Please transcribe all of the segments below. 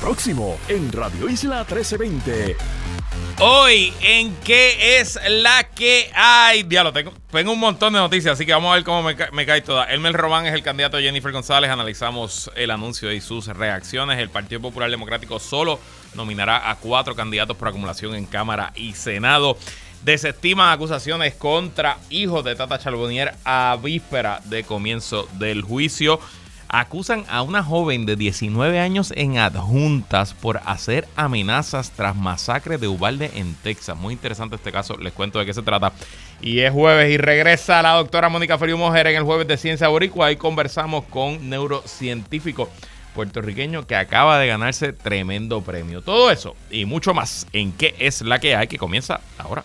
Próximo en Radio Isla 1320. Hoy, ¿en qué es la que hay? Diablo, tengo, tengo un montón de noticias, así que vamos a ver cómo me, cae toda. Elmer Román es el candidato de Jennifer González. Analizamos el anuncio y sus reacciones. El Partido Popular Democrático solo nominará a cuatro candidatos por acumulación en Cámara y Senado. Desestiman acusaciones contra hijos de Tata Charbonnier a víspera de comienzo del juicio acusan a una joven de 19 años en adjuntas por hacer amenazas tras masacre de Ubalde en Texas. Muy interesante este caso, les cuento de qué se trata. Y es jueves y regresa la doctora Mónica Feliu Mujer en el jueves de Ciencia Boricua. Ahí conversamos con neurocientífico puertorriqueño que acaba de ganarse tremendo premio. Todo eso y mucho más en qué es la que hay que comienza ahora.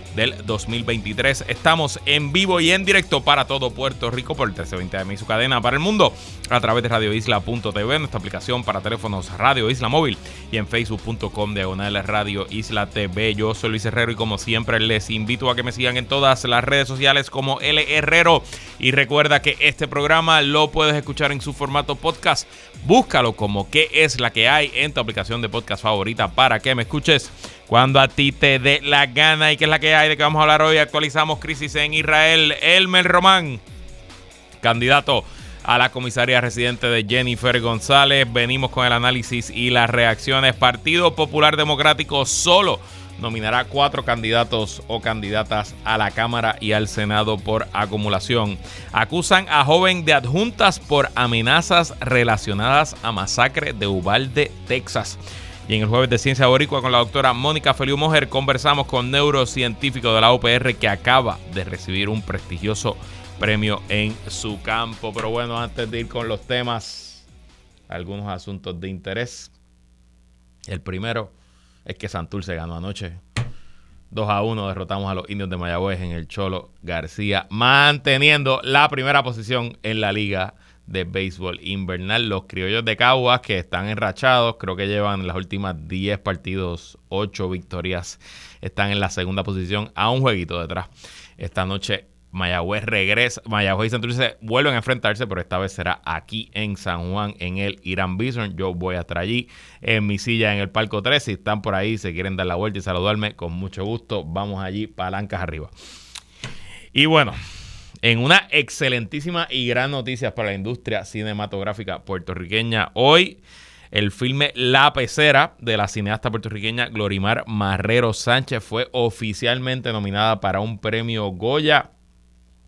del 2023. Estamos en vivo y en directo para todo Puerto Rico por el 1320 AM y su cadena para el mundo a través de radioisla.tv, nuestra aplicación para teléfonos Radio Isla Móvil y en facebook.com diagonal Radio Isla TV. Yo soy Luis Herrero y como siempre les invito a que me sigan en todas las redes sociales como L Herrero y recuerda que este programa lo puedes escuchar en su formato podcast. Búscalo como qué es la que hay en tu aplicación de podcast favorita para que me escuches cuando a ti te dé la gana y que es la que hay de que vamos a hablar hoy. Actualizamos crisis en Israel. Elmer Román, candidato a la comisaría residente de Jennifer González. Venimos con el análisis y las reacciones. Partido Popular Democrático solo nominará cuatro candidatos o candidatas a la Cámara y al Senado por acumulación. Acusan a joven de adjuntas por amenazas relacionadas a masacre de Uvalde, Texas. Y en el jueves de Ciencia Boricua con la doctora Mónica Feliu Mojer conversamos con neurocientífico de la UPR que acaba de recibir un prestigioso premio en su campo. Pero bueno, antes de ir con los temas, algunos asuntos de interés. El primero es que Santurce ganó anoche. 2 a 1 derrotamos a los indios de Mayagüez en el Cholo García, manteniendo la primera posición en la liga de béisbol invernal. Los criollos de Caguas que están enrachados, creo que llevan las últimas 10 partidos, 8 victorias, están en la segunda posición a un jueguito detrás. Esta noche Mayagüez regresa, Mayagüez y Santurce vuelven a enfrentarse, pero esta vez será aquí en San Juan, en el Irán Bison. Yo voy a estar allí en mi silla en el Palco 3. Si están por ahí, se quieren dar la vuelta y saludarme, con mucho gusto, vamos allí, palancas arriba. Y bueno, en una excelentísima y gran noticia para la industria cinematográfica puertorriqueña. Hoy el filme La Pecera de la cineasta puertorriqueña Glorimar Marrero Sánchez fue oficialmente nominada para un premio Goya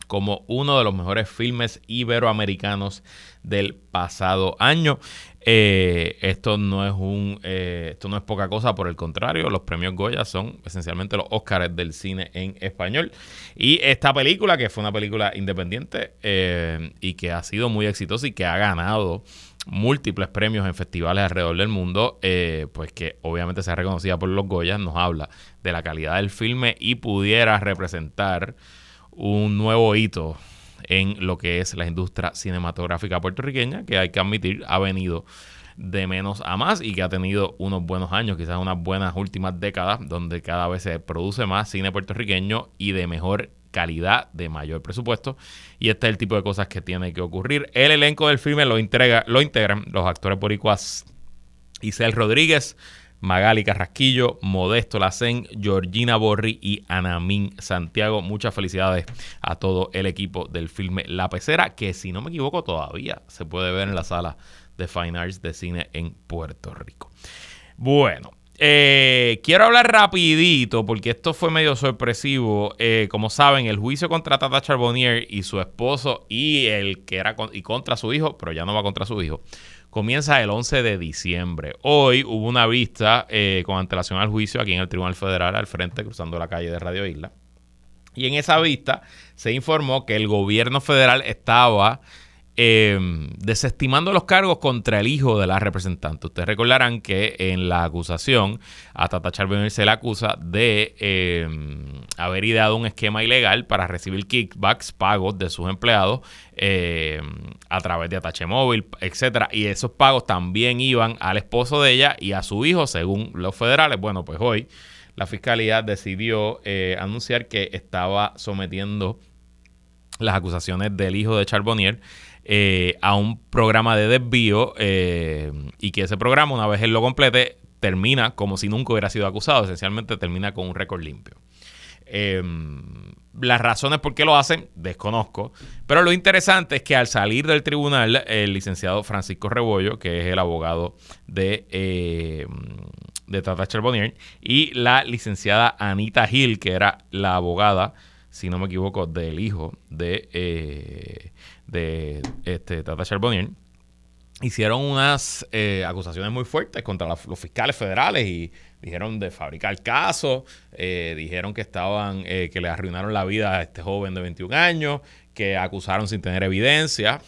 como uno de los mejores filmes iberoamericanos del pasado año. Eh, esto no es un eh, esto no es poca cosa, por el contrario, los premios Goya son esencialmente los Oscars del cine en español. Y esta película, que fue una película independiente eh, y que ha sido muy exitosa y que ha ganado múltiples premios en festivales alrededor del mundo, pues que obviamente sea reconocida por los Goya, nos habla de la calidad del filme y pudiera representar un nuevo hito en lo que es la industria cinematográfica puertorriqueña, que hay que admitir ha venido de menos a más y que ha tenido unos buenos años, quizás unas buenas últimas décadas, donde cada vez se produce más cine puertorriqueño y de mejor calidad, de mayor presupuesto. Y este es el tipo de cosas que tiene que ocurrir. El elenco del filme lo, entrega, lo integran los actores boricuas Isel Rodríguez, Magali Carrasquillo, Modesto Lacen, Georgina Borri y Anamín Santiago. Muchas felicidades a todo el equipo del filme La Pecera, que si no me equivoco todavía se puede ver en la sala de Fine Arts de Cine en Puerto Rico. Bueno, eh, quiero hablar rapidito porque esto fue medio sorpresivo. Eh, como saben, el juicio contra Tata Charbonnier y su esposo y el que era y contra su hijo, pero ya no va contra su hijo, comienza el 11 de diciembre. Hoy hubo una vista eh, con antelación al juicio aquí en el Tribunal Federal al frente, cruzando la calle de Radio Isla. Y en esa vista se informó que el gobierno federal estaba Em, desestimando los cargos contra el hijo de la representante. Ustedes recordarán que en la acusación a Tata Charbonnier se le acusa de em, haber ideado un esquema ilegal para recibir kickbacks, pagos de sus empleados em, a través de Atache Móvil, etcétera. Y esos pagos también iban al esposo de ella y a su hijo, según los federales. Bueno, pues hoy la fiscalía decidió eh, anunciar que estaba sometiendo las acusaciones del hijo de Charbonnier eh, a un programa de desvío eh, y que ese programa, una vez él lo complete, termina como si nunca hubiera sido acusado. Esencialmente termina con un récord limpio. Em, las razones por qué lo hacen, desconozco. Pero lo interesante es que al salir del tribunal, el licenciado Francisco Rebollo, que es el abogado de, eh, de Tata Charbonnier, y la licenciada Anita Gil, que era la abogada, si no me equivoco, del hijo de, de este, Tata Charbonnier, hicieron unas eh, acusaciones muy fuertes contra los fiscales federales y dijeron de fabricar casos, eh, dijeron que estaban, eh, que le arruinaron la vida a este joven de 21 años, que acusaron sin tener evidencia.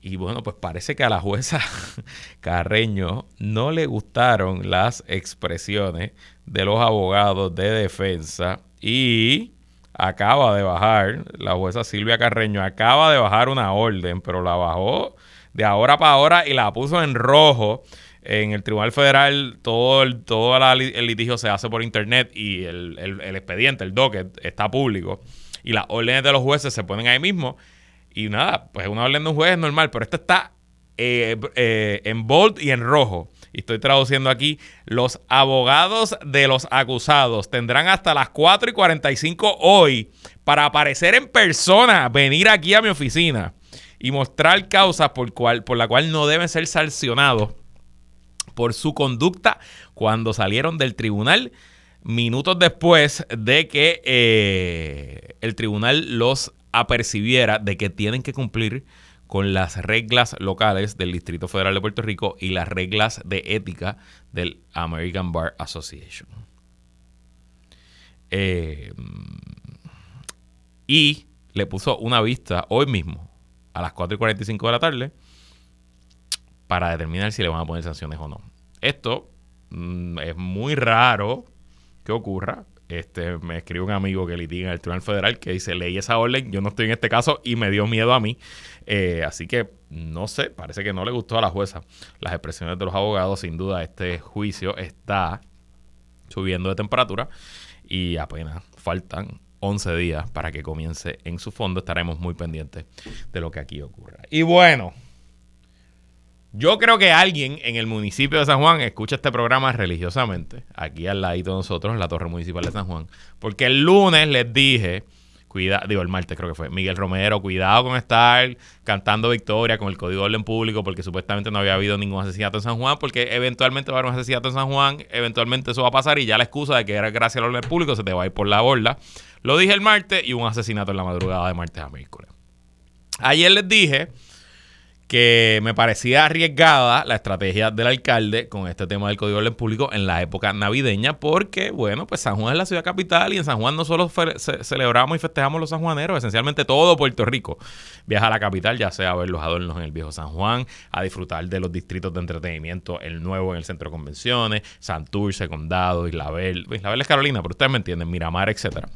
Y bueno, pues parece que a la jueza Carreño no le gustaron las expresiones de los abogados de defensa y acaba de bajar, la jueza Silvia Carreño acaba de bajar una orden, pero la bajó de ahora para ahora y la puso en rojo. En el Tribunal Federal todo el, todo el litigio se hace por internet y el, expediente, el docket, está público. Y las órdenes de los jueces se ponen ahí mismo. Y nada, pues una orden de un juez es normal, pero esta está eh, eh, en bold y en rojo y estoy traduciendo aquí, los abogados de los acusados tendrán hasta las 4 y 45 hoy para aparecer en persona, venir aquí a mi oficina y mostrar causas por, cual, por la cual no deben ser sancionados por su conducta cuando salieron del tribunal minutos después de que eh, el tribunal los apercibiera de que tienen que cumplir con las reglas locales del Distrito Federal de Puerto Rico y las reglas de ética del American Bar Association. Eh, y le puso una vista hoy mismo a las 4 y 45 de la tarde para determinar si le van a poner sanciones o no. Esto mm, es muy raro que ocurra. Este, me escribe un amigo que litiga en el Tribunal Federal que dice, leí esa orden, yo no estoy en este caso y me dio miedo a mí. Eh, así que no sé, parece que no le gustó a la jueza las expresiones de los abogados. Sin duda, este juicio está subiendo de temperatura y apenas faltan 11 días para que comience en su fondo. Estaremos muy pendientes de lo que aquí ocurra. Y bueno, yo creo que alguien en el municipio de San Juan escucha este programa religiosamente, aquí al ladito de nosotros, en la Torre Municipal de San Juan, porque el lunes les dije, cuida, digo el martes creo que fue, Miguel Romero, cuidado con estar cantando victoria con el Código de Orden Público, porque supuestamente no había habido ningún asesinato en San Juan, porque eventualmente va a haber un asesinato en San Juan, eventualmente eso va a pasar y ya la excusa de que era gracias al orden público se te va a ir por la borda. Lo dije el martes y un asesinato en la madrugada de martes a miércoles. Ayer les dije que me parecía arriesgada la estrategia del alcalde con este tema del Código de Orden Público en la época navideña, porque, bueno, pues San Juan es la ciudad capital y en San Juan no solo celebramos y festejamos los sanjuaneros, esencialmente todo Puerto Rico viaja a la capital, ya sea a ver los adornos en el viejo San Juan, a disfrutar de los distritos de entretenimiento, el nuevo en el centro de convenciones, Santurce, Condado, Isabel, Isabel es Carolina, pero ustedes me entienden, Miramar, etcétera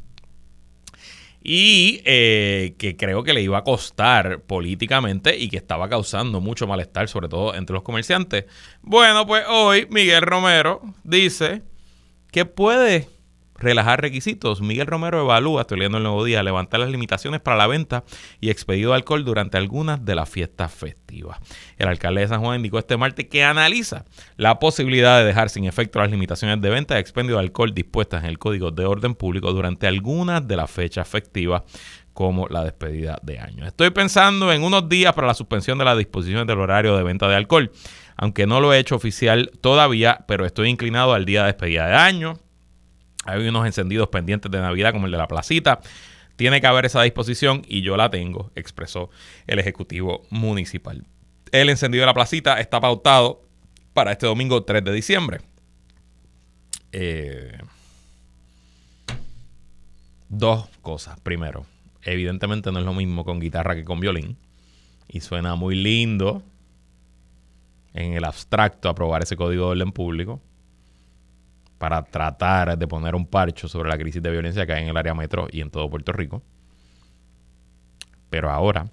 y eh, que creo que le iba a costar políticamente y que estaba causando mucho malestar, sobre todo entre los comerciantes. Bueno, pues hoy Miguel Romero dice que puede relajar requisitos. Miguel Romero evalúa, estoy leyendo el nuevo día, levantar las limitaciones para la venta y expedido de alcohol durante algunas de las fiestas festivas. El alcalde de San Juan indicó este martes que analiza la posibilidad de dejar sin efecto las limitaciones de venta y expendio de alcohol dispuestas en el Código de Orden Público durante algunas de las fechas festivas como la despedida de año. Estoy pensando en unos días para la suspensión de las disposiciones del horario de venta de alcohol, aunque no lo he hecho oficial todavía, pero estoy inclinado al día de despedida de año, hay unos encendidos pendientes de Navidad como el de la placita. Tiene que haber esa disposición y yo la tengo, expresó el Ejecutivo Municipal. El encendido de la placita está pautado para este domingo 3 de diciembre. Eh, dos cosas. Primero, evidentemente no es lo mismo con guitarra que con violín. Y suena muy lindo en el abstracto aprobar ese código de orden público para tratar de poner un parcho sobre la crisis de violencia que hay en el área metro y en todo Puerto Rico. Pero ahora,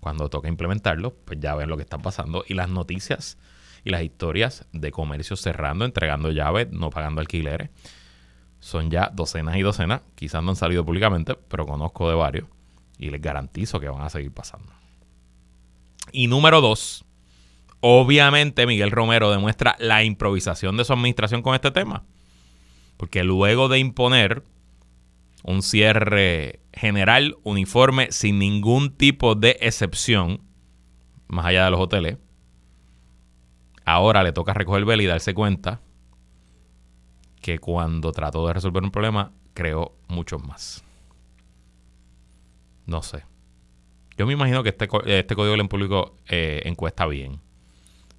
cuando toca implementarlo, pues ya ven lo que está pasando y las noticias y las historias de comercio cerrando, entregando llaves, no pagando alquileres. Son ya docenas y docenas, quizás no han salido públicamente, pero conozco de varios y les garantizo que van a seguir pasando. Y número dos, obviamente Miguel Romero demuestra la improvisación de su administración con este tema. Porque luego de imponer un cierre general, uniforme, sin ningún tipo de excepción, más allá de los hoteles, Ahora le toca recoger vela y darse cuenta que cuando trató de resolver un problema, creó muchos más. No sé. Yo me imagino que este, este código en público eh, encuesta bien.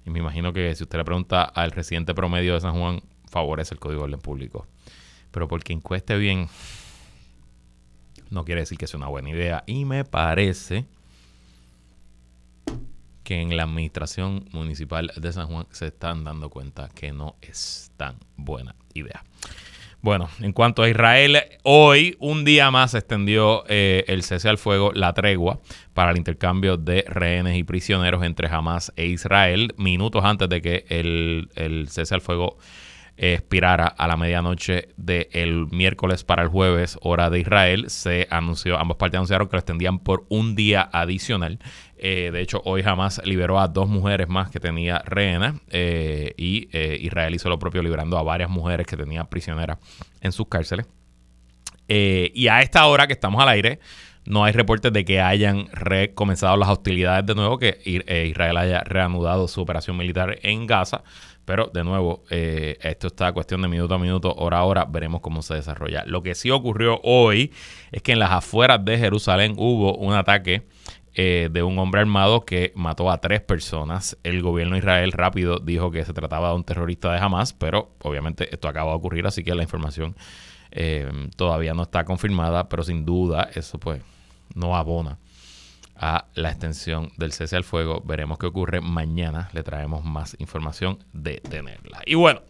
Y me imagino que si usted le pregunta al residente promedio de San Juan, favorece el código de orden público. Pero porque encueste bien, no quiere decir que sea una buena idea. Y me parece que en la administración municipal de San Juan se están dando cuenta que no es tan buena idea. Bueno, en cuanto a Israel, hoy un día más se extendió eh, el cese al fuego, la tregua, para el intercambio de rehenes y prisioneros entre Hamas e Israel, minutos antes de que el, el cese al fuego expirara a la medianoche del miércoles para el jueves, hora de Israel, se anunció, ambas partes anunciaron que lo extendían por un día adicional. Eh, de hecho, hoy jamás liberó a dos mujeres más que tenía rehenes eh, y eh, Israel hizo lo propio liberando a varias mujeres que tenía prisioneras en sus cárceles. y a esta hora que estamos al aire, no hay reportes de que hayan recomenzado las hostilidades de nuevo, que Israel haya reanudado su operación militar en Gaza. Pero de nuevo, eh, esto está cuestión de minuto a minuto, hora a hora, veremos cómo se desarrolla. Lo que sí ocurrió hoy es que en las afueras de Jerusalén hubo un ataque eh, de un hombre armado que mató a tres personas. El gobierno de Israel rápido dijo que se trataba de un terrorista de Hamas, pero obviamente esto acaba de ocurrir, así que la información eh, todavía no está confirmada, pero sin duda eso pues no abona a la extensión del cese al fuego. Veremos qué ocurre mañana. Le traemos más información de tenerla. Y bueno,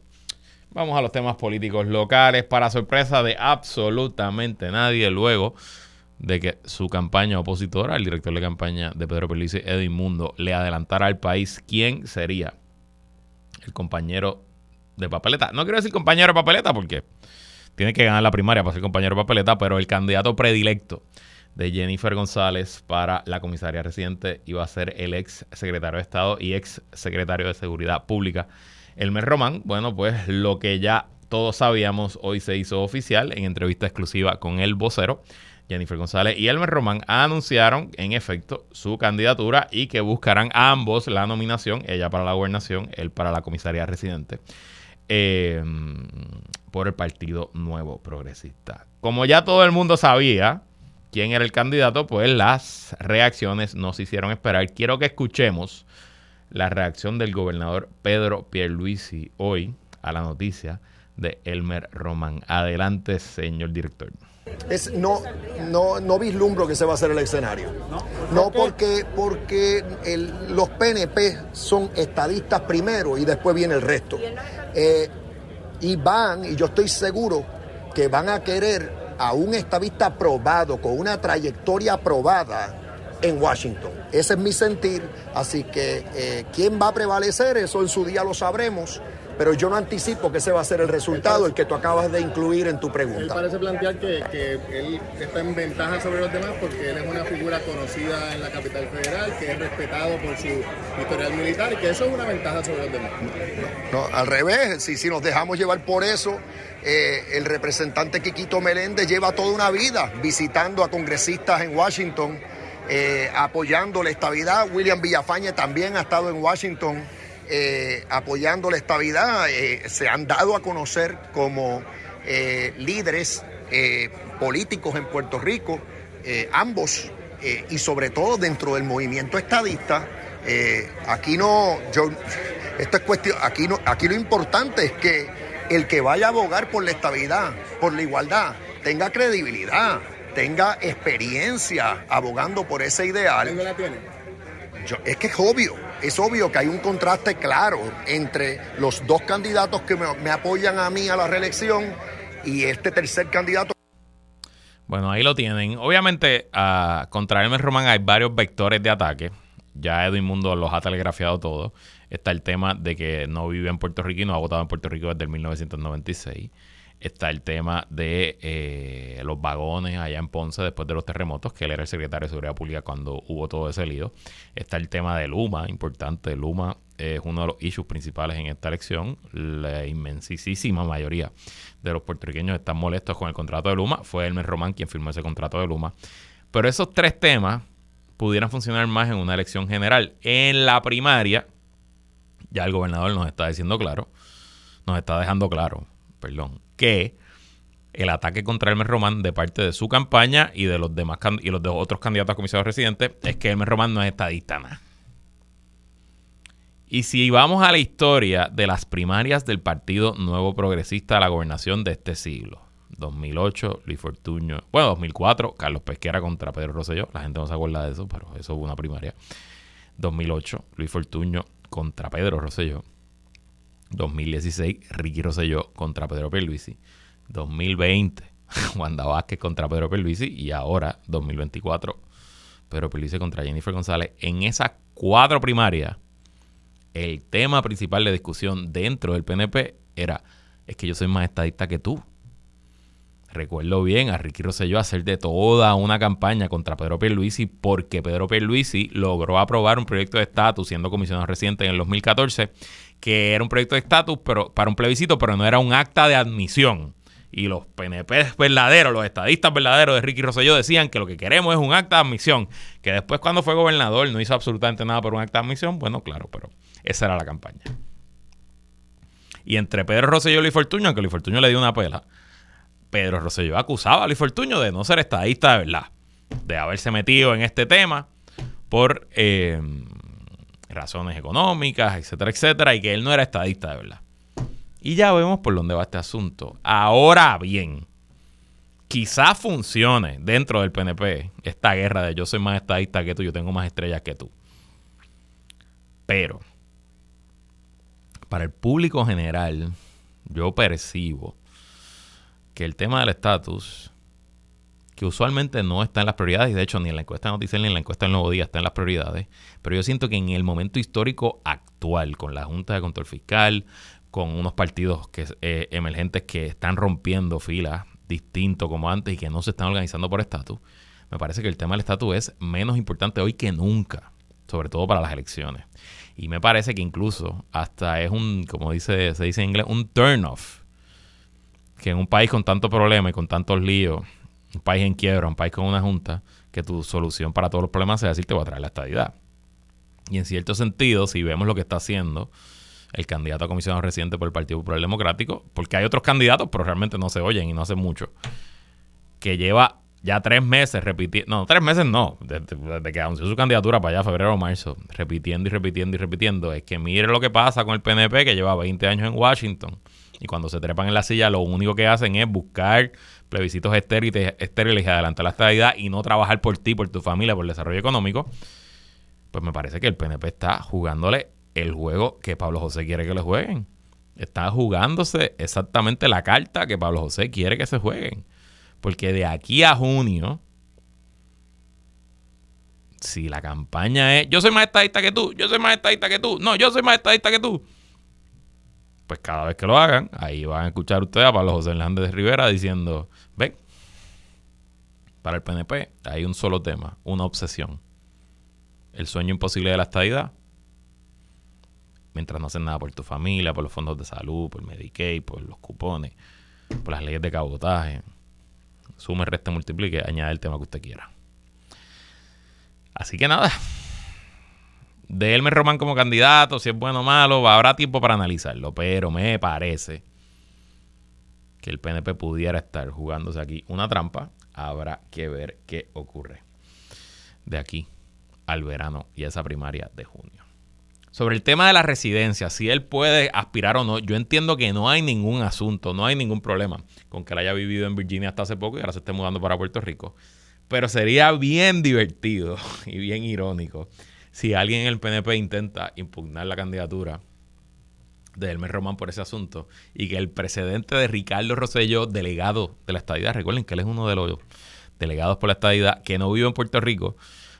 vamos a los temas políticos locales. Para sorpresa de absolutamente nadie, luego de que su campaña opositora, el director de campaña de Pedro Pelici, Edwin Mundo, le adelantara al país quién sería el compañero de papeleta. No quiero decir compañero de papeleta porque tiene que ganar la primaria para ser compañero de papeleta, pero el candidato predilecto de Jennifer González para la comisaría residente iba a ser el ex secretario de Estado y ex secretario de Seguridad Pública, Elmer Román. Bueno, pues lo que ya todos sabíamos hoy se hizo oficial en entrevista exclusiva con el vocero. Jennifer González y Elmer Román anunciaron en efecto su candidatura y que buscarán ambos la nominación, ella para la gobernación, él para la comisaría residente, eh, por el Partido Nuevo Progresista. Como ya todo el mundo sabía, quién era el candidato, pues las reacciones nos hicieron esperar. Quiero que escuchemos la reacción del gobernador Pedro Pierluisi hoy a la noticia de Elmer Román. Adelante, señor director. Es, no, no, no vislumbro que se va a hacer el escenario. No, porque, porque los PNP son estadistas primero y después viene el resto. Eh, y van, y yo estoy seguro que van a querer a un estadista aprobado, con una trayectoria aprobada en Washington. Ese es mi sentir, así que eh, quién va a prevalecer, eso en su día lo sabremos, pero yo no anticipo que ese va a ser el resultado, el que tú acabas de incluir en tu pregunta. Él parece plantear que, que, él está en ventaja sobre los demás porque él es una figura conocida en la capital federal, que es respetado por su historial militar y que eso es una ventaja sobre los demás. No, al revés, si, si nos dejamos llevar por eso, eh, el representante Quiquito Meléndez lleva toda una vida visitando a congresistas en Washington, eh, apoyando la estabilidad. William Villafañe también ha estado en Washington eh, apoyando la estabilidad. se han dado a conocer como líderes políticos en Puerto Rico, ambos, y sobre todo dentro del movimiento estadista. aquí no, yo, esto es cuestión, aquí no, aquí lo importante es que el que vaya a abogar por la estabilidad, por la igualdad, tenga credibilidad, tenga experiencia abogando por ese ideal. la tiene? es que es obvio, es obvio que hay un contraste claro entre los dos candidatos que me, apoyan a mí a la reelección y este tercer candidato. Bueno, ahí lo tienen. Obviamente, uh, contra Hermes Román hay varios vectores de ataque. Ya Edwin Mundo los ha telegrafiado todos. Está el tema de que no vive en Puerto Rico y no ha votado en Puerto Rico desde el 1996. Está el tema de eh, los vagones allá en Ponce después de los terremotos, que él era el secretario de Seguridad Pública cuando hubo todo ese lío. Está el tema de Luma, importante. Luma es uno de los issues principales en esta elección. La inmensísima mayoría de los puertorriqueños están molestos con el contrato de Luma. Fue Elmer Román quien firmó ese contrato de Luma. Pero esos tres temas pudieran funcionar más en una elección general. En la primaria, ya el gobernador nos está diciendo claro, nos está dejando claro, perdón, que el ataque contra Elmer Román de parte de su campaña y de los demás y los otros candidatos a comisarios residentes es que Elmer Román no es estadista nada. Y si vamos a la historia de las primarias del Partido Nuevo Progresista a la gobernación de este siglo, 2008, Luis Fortuño, bueno, 2004, Carlos Pesquera contra Pedro Rosselló, la gente no se acuerda de eso, pero eso fue una primaria. 2008, Luis Fortuño contra Pedro Rosselló. 2016, Ricky Rosselló contra Pedro Pierluisi. 2020, Wanda Vázquez contra Pedro Pierluisi. Y ahora, 2024, Pedro Pierluisi contra Jennifer González. En esas cuatro primarias, el tema principal de discusión dentro del PNP era, es que yo soy más estadista que tú. Recuerdo bien a Ricky Rosselló hacer de toda una campaña contra Pedro Pierluisi porque Pedro Pierluisi logró aprobar un proyecto de estatus siendo comisionado reciente en el 2014 que era un proyecto de estatus pero para un plebiscito, pero no era un acta de admisión. Y los PNP verdaderos, los estadistas verdaderos de Ricky Rosselló decían que lo que queremos es un acta de admisión. Que después cuando fue gobernador no hizo absolutamente nada por un acta de admisión. Bueno, claro, pero esa era la campaña. Y entre Pedro Rosselló y Luis Fortuño, aunque Luis Fortuño le dio una pela, Pedro Rosselló acusaba a Luis Fortuño de no ser estadista de verdad, de haberse metido en este tema por eh, razones económicas, etcétera, etcétera, y que él no era estadista de verdad. Y ya vemos por dónde va este asunto. Ahora bien, quizás funcione dentro del PNP esta guerra de yo soy más estadista que tú, yo tengo más estrellas que tú. Pero, para el público general, yo percibo que el tema del estatus, que usualmente no está en las prioridades, y de hecho ni en la encuesta noticial ni en la encuesta del Nuevo Día está en las prioridades, pero yo siento que en el momento histórico actual, con la Junta de Control Fiscal, con unos partidos eh, emergentes que están rompiendo filas distintos como antes y que no se están organizando por estatus, me parece que el tema del estatus es menos importante hoy que nunca, sobre todo para las elecciones. Y me parece que incluso hasta es un, como dice, se dice en inglés, un turn off que en un país con tantos problemas y con tantos líos, un país en quiebra, un país con una junta, que tu solución para todos los problemas sea decir te voy a traer la estadidad. Y en cierto sentido, si vemos lo que está haciendo el candidato a comisionado reciente por el Partido Popular Democrático, porque hay otros candidatos, pero realmente no se oyen y no hacen mucho, que lleva ya tres meses repitiendo, no, tres meses no, desde, que anunció su candidatura para allá, febrero o marzo, repitiendo y repitiendo y repitiendo, es que mire lo que pasa con el PNP que lleva 20 años en Washington y cuando se trepan en la silla lo único que hacen es buscar plebiscitos estériles, y adelantar la estabilidad y no trabajar por ti, por tu familia, por el desarrollo económico, pues me parece que el PNP está jugándole el juego que Pablo José quiere que le jueguen. Está jugándose exactamente la carta que Pablo José quiere que se jueguen. Porque de aquí a junio, si la campaña es yo soy más estadista que tú, yo soy más estadista que tú, no, yo soy más estadista que tú, pues cada vez que lo hagan, ahí van a escuchar ustedes a Pablo José Hernández de Rivera diciendo, ven, para el PNP hay un solo tema, una obsesión. El sueño imposible de la estadidad. Mientras no hacen nada por tu familia, por los fondos de salud, por Medicaid, por los cupones, por las leyes de cabotaje. Sume, resta, multiplique, añade el tema que usted quiera. Así que nada, de Elmer Román como candidato, si es bueno o malo, habrá tiempo para analizarlo, pero me parece que el PNP pudiera estar jugándose aquí una trampa. Habrá que ver qué ocurre de aquí al verano y a esa primaria de junio. Sobre el tema de la residencia, si él puede aspirar o no, yo entiendo que no hay ningún asunto, no hay ningún problema con que él haya vivido en Virginia hasta hace poco y ahora se esté mudando para Puerto Rico. Pero sería bien divertido y bien irónico si alguien en el PNP intenta impugnar la candidatura de Hermes Román por ese asunto y que el precedente de Ricardo Rosselló, delegado de la estadidad, recuerden que él es uno de los delegados por la estadidad que no vive en Puerto Rico,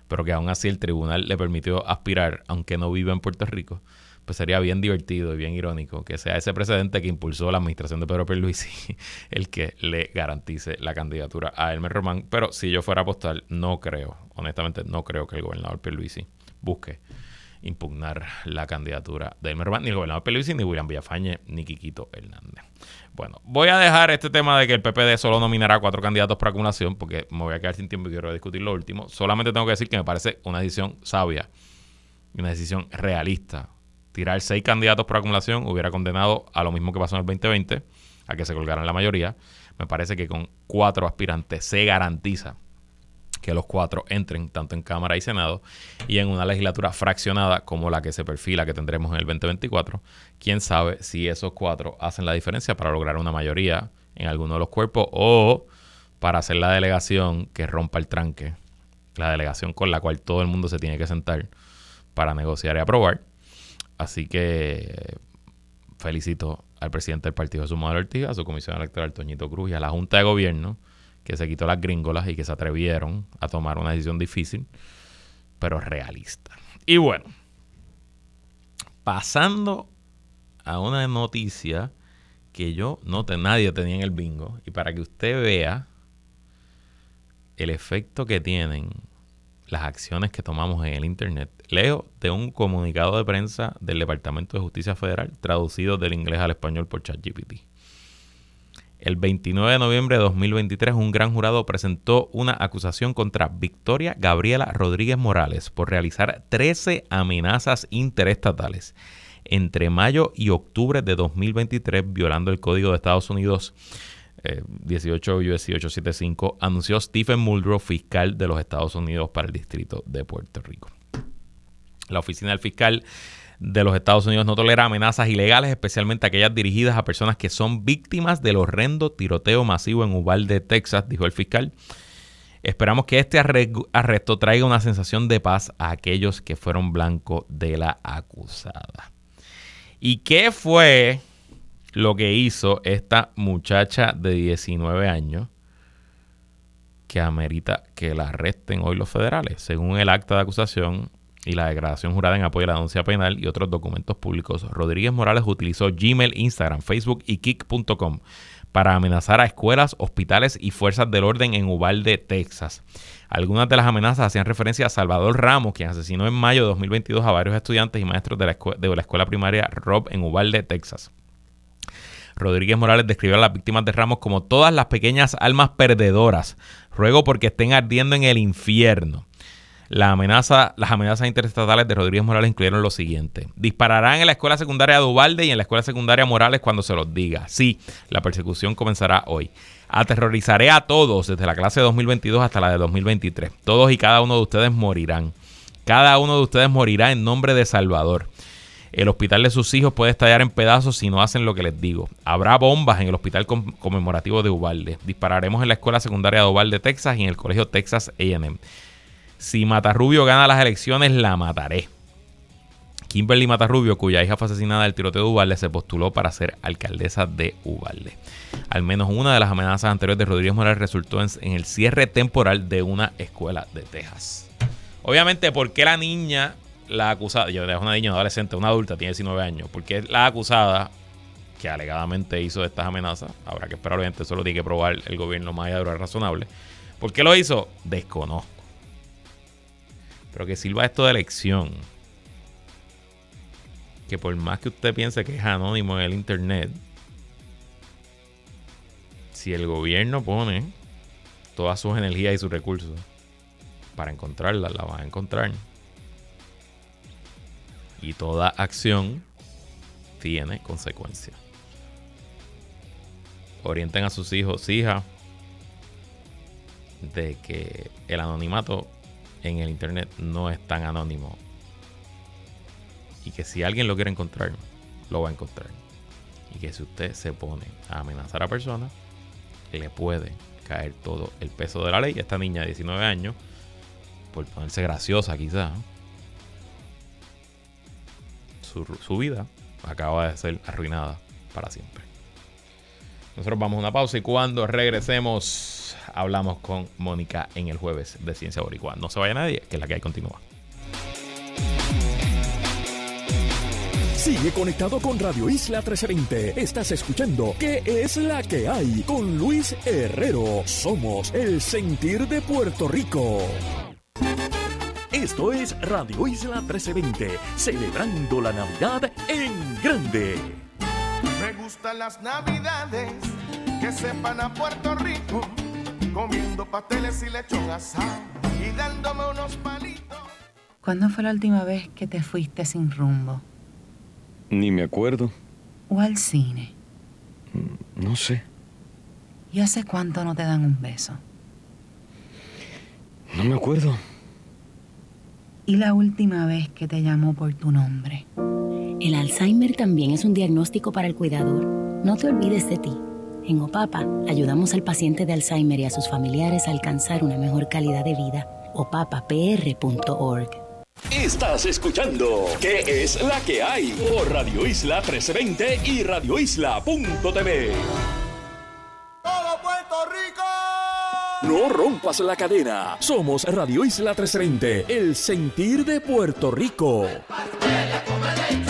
pero que aún así el tribunal le permitió aspirar, aunque no vive en Puerto Rico, pues sería bien divertido y bien irónico que sea ese precedente que impulsó la administración de Pedro Pierluisi el que le garantice la candidatura a Hermes Román. Pero si yo fuera a apostar, no creo, honestamente no creo que el gobernador Pierluisi busque impugnar la candidatura de Elmer Román, ni el gobernador Pierluisi, ni William Villafañe, ni Quiquito Hernández. Bueno, voy a dejar este tema de que el PPD solo nominará cuatro candidatos por acumulación, porque me voy a quedar sin tiempo y quiero discutir lo último. Solamente tengo que decir que me parece una decisión sabia y una decisión realista tirar seis candidatos por acumulación hubiera condenado a lo mismo que pasó en el 2020, a que se colgaran la mayoría. Me parece que con cuatro aspirantes se garantiza que los cuatro entren tanto en Cámara y Senado y en una legislatura fraccionada como la que se perfila que tendremos en el 2024. Quién sabe si esos cuatro hacen la diferencia para lograr una mayoría en alguno de los cuerpos o para hacer la delegación que rompa el tranque, la delegación con la cual todo el mundo se tiene que sentar para negociar y aprobar Así que felicito al presidente del partido Manuel Ortiz, a su comisión electoral Toñito Cruz y a la Junta de Gobierno que se quitó las gringolas y que se atrevieron a tomar una decisión difícil, pero realista. Y bueno, pasando a una noticia que yo no te, nadie tenía en el bingo y para que usted vea el efecto que tienen las acciones que tomamos en el Internet. Leo de un comunicado de prensa del Departamento de Justicia Federal, traducido del inglés al español por ChatGPT. El 29 de noviembre de 2023, un gran jurado presentó una acusación contra Victoria Gabriela Rodríguez Morales por realizar 13 amenazas interestatales entre mayo y octubre de 2023, violando el Código de Estados Unidos 18 US 875, anunció Stephen Muldrow, fiscal de los Estados Unidos para el Distrito de Puerto Rico. La oficina del fiscal de los Estados Unidos no tolera amenazas ilegales, especialmente aquellas dirigidas a personas que son víctimas del horrendo tiroteo masivo en Uvalde, Texas, dijo el fiscal. Esperamos que este arresto traiga una sensación de paz a aquellos que fueron blanco de la acusada. ¿Y qué fue lo que hizo esta muchacha de 19 años que amerita que la arresten hoy los federales. Según el acta de acusación y la declaración jurada en apoyo a la denuncia penal y otros documentos públicos, Rodríguez Morales utilizó Gmail, Instagram, Facebook y Kik.com para amenazar a escuelas, hospitales y fuerzas del orden en Uvalde, Texas. Algunas de las amenazas hacían referencia a Salvador Ramos, quien asesinó en mayo de 2022 a varios estudiantes y maestros de la, de la escuela primaria Rob en Uvalde, Texas. Rodríguez Morales describió a las víctimas de Ramos como todas las pequeñas almas perdedoras. Ruego porque estén ardiendo en el infierno. La amenaza, las amenazas interestatales de Rodríguez Morales incluyeron lo siguiente. Dispararán en la escuela secundaria de Ubalde y en la escuela secundaria Morales cuando se los diga. Sí, la persecución comenzará hoy. Aterrorizaré a todos desde la clase de 2022 hasta la de 2023. Todos y cada uno de ustedes morirán. Cada uno de ustedes morirá en nombre de Salvador. El hospital de sus hijos puede estallar en pedazos si no hacen lo que les digo. Habrá bombas en el hospital conmemorativo de Ubalde. Dispararemos en la escuela secundaria de Ubalde, Texas y en el colegio Texas AM. Si Matarrubio gana las elecciones, la mataré. Kimberly Matarrubio, cuya hija fue asesinada del tiroteo de Ubalde, se postuló para ser alcaldesa de Ubalde. Al menos una de las amenazas anteriores de Rodríguez Morales resultó en, el cierre temporal de una escuela de Texas. Obviamente, ¿por qué la niña la acusada, yo es una niña, adolescente, una adulta, tiene 19 años, porque la acusada que alegadamente hizo estas amenazas, habrá que esperar, obviamente, eso lo tiene que probar el gobierno más allá de lo razonable. ¿Por qué lo hizo? Desconozco. Pero que sirva esto de elección. Que por más que usted piense que es anónimo en el internet, si el gobierno pone todas sus energías y sus recursos para encontrarla, la va a encontrar. Y toda acción tiene consecuencias. Orienten a sus hijos, hijas, de que el anonimato en el internet no es tan anónimo. Y que si alguien lo quiere encontrar, lo va a encontrar. Y que si usted se pone a amenazar a personas, le puede caer todo el peso de la ley. Esta niña de 19 años, por ponerse graciosa quizás, su, su vida acaba de ser arruinada para siempre. Nosotros vamos a una pausa y cuando regresemos hablamos con Mónica en el jueves de Ciencia Boricua. No se vaya nadie, que es la que hay continúa. Sigue conectado con Radio Isla 1320. Estás escuchando ¿Qué es la que hay? Con Luis Herrero. Somos el sentir de Puerto Rico. Esto es Radio Isla 1320, celebrando la Navidad en grande. Me gustan las navidades que sepan a Puerto Rico, comiendo pasteles y lechón asado y dándome unos palitos. ¿Cuándo fue la última vez que te fuiste sin rumbo? Ni me acuerdo. ¿O al cine? No sé. ¿Y hace cuánto no te dan un beso? No me acuerdo. ¿Y la última vez que te llamó por tu nombre? El Alzheimer también es un diagnóstico para el cuidador. No te olvides de ti. En OPAPA ayudamos al paciente de Alzheimer y a sus familiares a alcanzar una mejor calidad de vida. opapapr.org. Estás escuchando ¿Qué es la que hay? Por Radio Isla 1320 y radioisla.tv. ¡Todo Puerto Rico! No rompas la cadena. Somos Radio Isla 1320, el sentir de Puerto Rico. El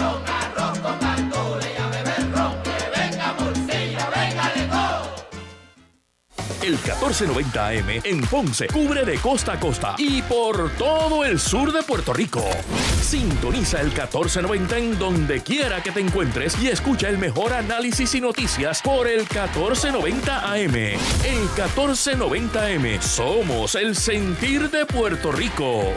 1490 AM en Ponce cubre de costa a costa y por todo el sur de Puerto Rico. Sintoniza el 1490 en donde quiera que te encuentres y escucha el mejor análisis y noticias por el 1490 AM. El 1490 AM somos el sentir de Puerto Rico.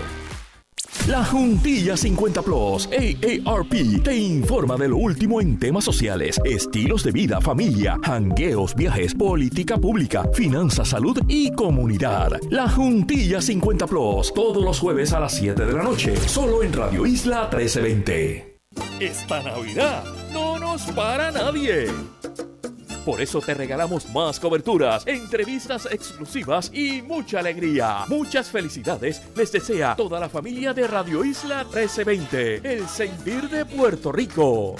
La Juntilla 50 Plus, AARP, te informa de lo último en temas sociales, estilos de vida, familia, hangueos, viajes, política pública, finanzas, salud y comunidad. La Juntilla 50 Plus, todos los jueves a las 7 de la noche, solo en Radio Isla 1320. Esta Navidad no nos para nadie. Por eso te regalamos más coberturas, entrevistas exclusivas y mucha alegría. Muchas felicidades les desea toda la familia de Radio Isla 1320, el sentir de Puerto Rico.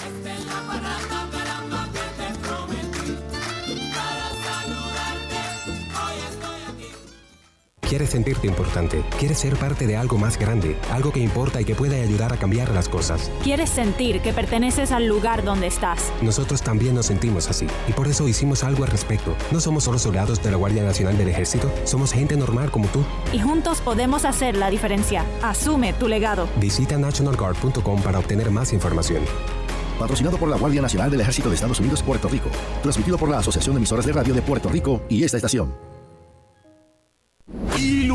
Quieres sentirte importante, quieres ser parte de algo más grande, algo que importa y que puede ayudar a cambiar las cosas. Quieres sentir que perteneces al lugar donde estás. Nosotros también nos sentimos así y por eso hicimos algo al respecto. No somos solo soldados de la Guardia Nacional del Ejército, somos gente normal como tú. Y juntos podemos hacer la diferencia. Asume tu legado. Visita nationalguard.com para obtener más información. Patrocinado por la Guardia Nacional del Ejército de Estados Unidos, Puerto Rico. Transmitido por la Asociación de Emisoras de Radio de Puerto Rico y esta estación.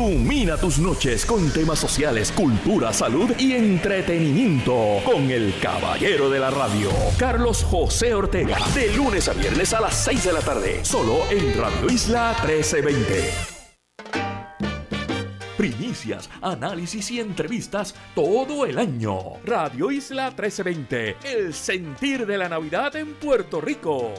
Ilumina tus noches con temas sociales, cultura, salud y entretenimiento con el caballero de la radio, Carlos José Ortega, de lunes a viernes a las 6 de la tarde, solo en Radio Isla 1320. Primicias, análisis y entrevistas todo el año. Radio Isla 1320, el sentir de la Navidad en Puerto Rico.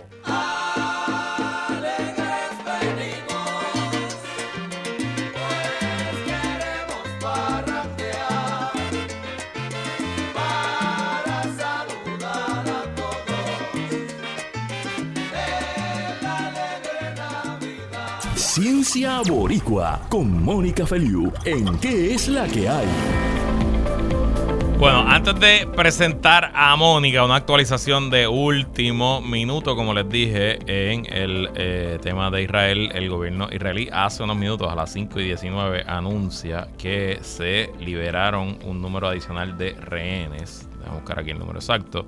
Ciencia Boricua con Mónica Feliu en ¿Qué es la que hay? Bueno, antes de presentar a Mónica, una actualización de último minuto, como les dije, en el eh, tema de Israel, el gobierno israelí hace unos minutos, a las 5 y 19, anuncia que se liberaron un número adicional de rehenes. Déjame buscar aquí el número exacto.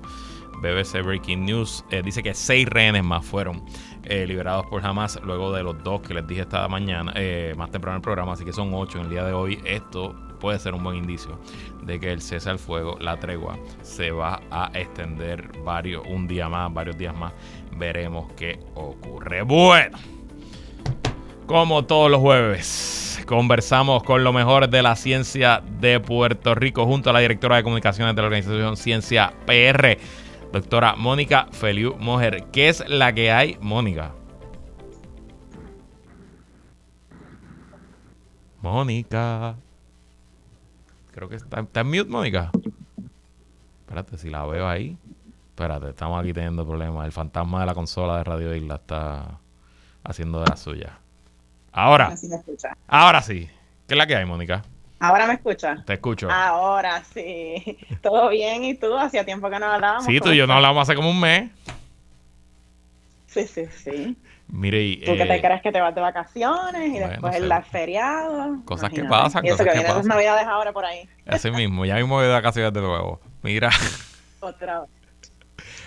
BBC Breaking News eh, dice que seis rehenes más fueron eh, liberados por Hamas luego de los dos que les dije esta mañana, eh, más temprano en el programa, así que son ocho en el día de hoy. Esto puede ser un buen indicio de que el cese al fuego, la tregua, se va a extender varios, un día más, varios días más. Veremos qué ocurre. Bueno, como todos los jueves, conversamos con lo mejor de la ciencia de Puerto Rico junto a la directora de comunicaciones de la organización Ciencia PR doctora Mónica Feliu Mojer. ¿Qué es la que hay, Mónica? Mónica. Creo que está, está en mute, Mónica. Espérate, si la veo ahí. Espérate, estamos aquí teniendo problemas. El fantasma de la consola de Radio Isla está haciendo de la suya. Ahora. Ahora sí. ¿Qué es la que hay, Mónica? Ahora me escucha. Te escucho. Ahora sí. Todo bien, ¿y tú? Hacía tiempo que no hablábamos. Sí, tú y yo no hablamos hace como un mes. Sí, sí, sí. Mire, y, Tú que te eh, crees que te vas de vacaciones y bueno, después sé. el la feriado. Cosas que Imagínate. pasan, Y eso cosas que que vienen las navidades ahora por ahí. Así mismo, ya mismo voy de vacaciones de nuevo. Mira, Otra vez.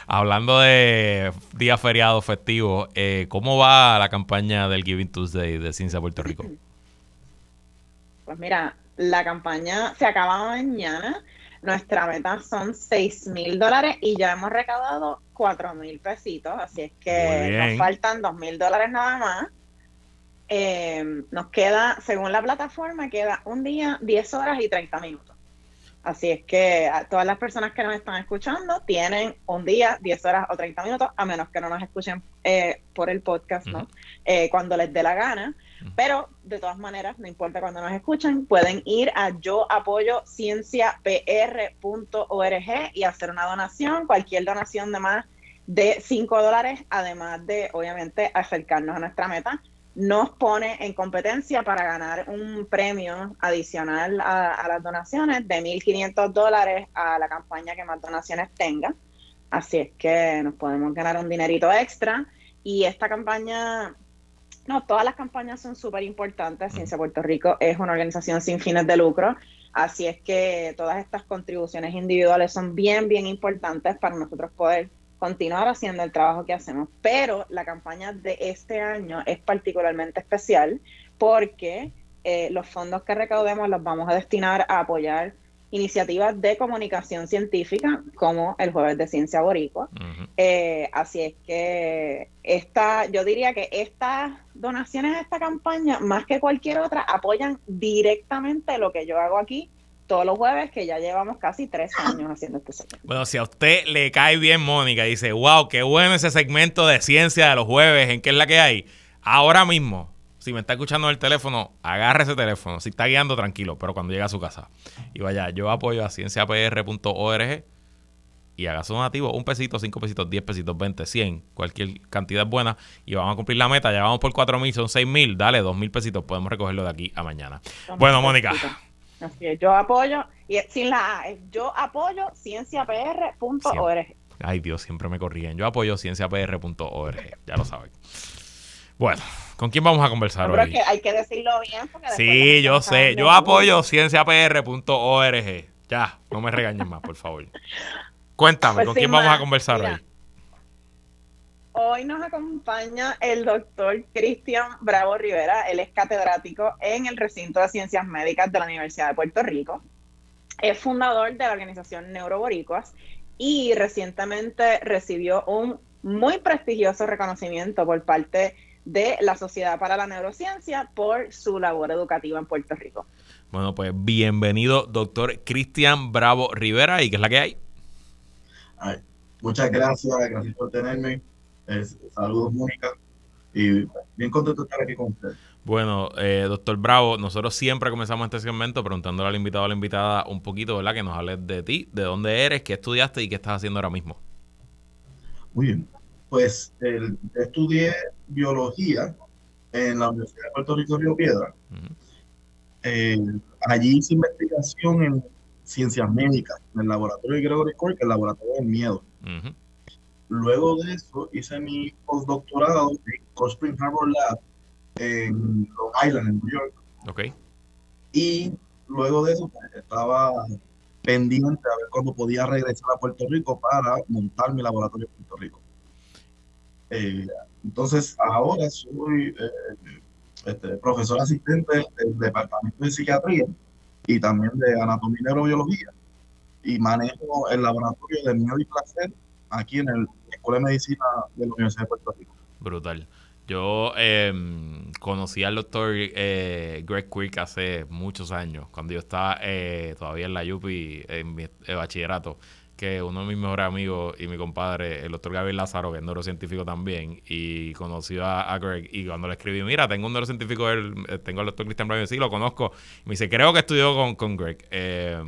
hablando de día feriado festivo, eh, ¿cómo va la campaña del Giving Tuesday de Ciencia Puerto Rico? Pues mira, la campaña se acaba mañana. Nuestra meta son 6 mil dólares y ya hemos recaudado 4 mil pesitos. Así es que nos faltan 2 mil dólares nada más. Eh, nos queda, según la plataforma, queda un día, 10 horas y 30 minutos. Así es que a todas las personas que nos están escuchando tienen un día, 10 horas o 30 minutos, a menos que no nos escuchen eh, por el podcast, ¿no? Eh, cuando les dé la gana. Pero de todas maneras, no importa cuando nos escuchen, pueden ir a yo apoyo cienciapr.org y hacer una donación, cualquier donación de más de 5 dólares, además de, obviamente, acercarnos a nuestra meta, nos pone en competencia para ganar un premio adicional a, a las donaciones de 1.500 dólares a la campaña que más donaciones tenga. Así es que nos podemos ganar un dinerito extra. Y esta campaña, no, todas las campañas son súper importantes. Ciencia Puerto Rico es una organización sin fines de lucro. Así es que todas estas contribuciones individuales son bien, bien importantes para nosotros poder continuar haciendo el trabajo que hacemos. Pero la campaña de este año es particularmente especial porque eh, los fondos que recaudemos los vamos a destinar a apoyar iniciativas de comunicación científica como el Jueves de Ciencia Boricua. Eh, así es que esta, yo diría que estas donaciones a esta campaña, más que cualquier otra, apoyan directamente lo que yo hago aquí todos los jueves, que ya llevamos casi tres años haciendo este segmento. Bueno, si a usted le cae bien Mónica y dice, wow, qué bueno ese segmento de ciencia de los jueves, ¿en qué es la que hay? Ahora mismo, si me está escuchando en el teléfono, agarre ese teléfono. Si está guiando, tranquilo, pero cuando llegue a su casa. Y vaya, yo apoyo a cienciapr.org y haga su donativo, un pesito, cinco pesitos, diez pesitos, 20, 100, cualquier cantidad buena y vamos a cumplir la meta, ya vamos por cuatro mil, son seis mil, dale, dos mil pesitos, podemos recogerlo de aquí a mañana. Bueno, Mónica, Así es, yo apoyo, y sin la A, yo apoyo cienciapr.org. Ay, Dios, siempre me corrigen. Yo apoyo cienciapr.org, ya lo saben. Bueno, ¿con quién vamos a conversar hoy? que hay que decirlo bien. Porque Sí, yo sé. Yo apoyo cienciapr.org. Ya, no me regañen más, por favor. Cuéntame, Pues ¿con quién vamos a conversar mira. hoy? Hoy nos acompaña el doctor Cristian Bravo Rivera. Él es catedrático en el recinto de ciencias médicas de la Universidad de Puerto Rico. Es fundador de la organización Neuroboricuas y recientemente recibió un muy prestigioso reconocimiento por parte de la Sociedad para la Neurociencia por su labor educativa en Puerto Rico. Bueno, pues bienvenido, doctor Cristian Bravo Rivera. ¿Y qué es la que hay? Ay, muchas gracias, gracias por tenerme. Es- saludos, Mónica. Y bien contento de estar aquí con usted. Bueno, eh, doctor Bravo, nosotros siempre comenzamos este segmento preguntándole al invitado o a la invitada un poquito, ¿verdad? Que nos hables de ti, de dónde eres, qué estudiaste y qué estás haciendo ahora mismo. Muy bien. Pues el- estudié biología en la Universidad de Puerto Rico Río Piedra. Eh, allí hice investigación en ciencias médicas, en el laboratorio de Gregory Cork, el laboratorio del miedo. Luego de eso hice mi postdoctorado en Cold Spring Harbor Lab en Long Island, en New York. Ok. Y luego de eso pues, estaba pendiente a ver cuándo podía regresar a Puerto Rico para montar mi laboratorio en Puerto Rico. Eh, entonces, ahora soy eh, este, profesor asistente del Departamento de Psiquiatría y también de Anatomía y Neurobiología. Y manejo el laboratorio de miedo y placer aquí en el- la Escuela de Medicina de la Universidad de Puerto Rico. Brutal. Yo eh, conocí al doctor eh, Greg Quick hace muchos años, cuando yo estaba eh, todavía en la UPI, en mi bachillerato, que uno de mis mejores amigos y mi compadre, el doctor Gabriel Lázaro, que es neurocientífico también, y conoció a, Greg, y cuando le escribí, mira, tengo un neurocientífico, él, eh, tengo al doctor Christian Bryan, sí, lo conozco, y me dice, creo que estudió con, con Greg. Eh,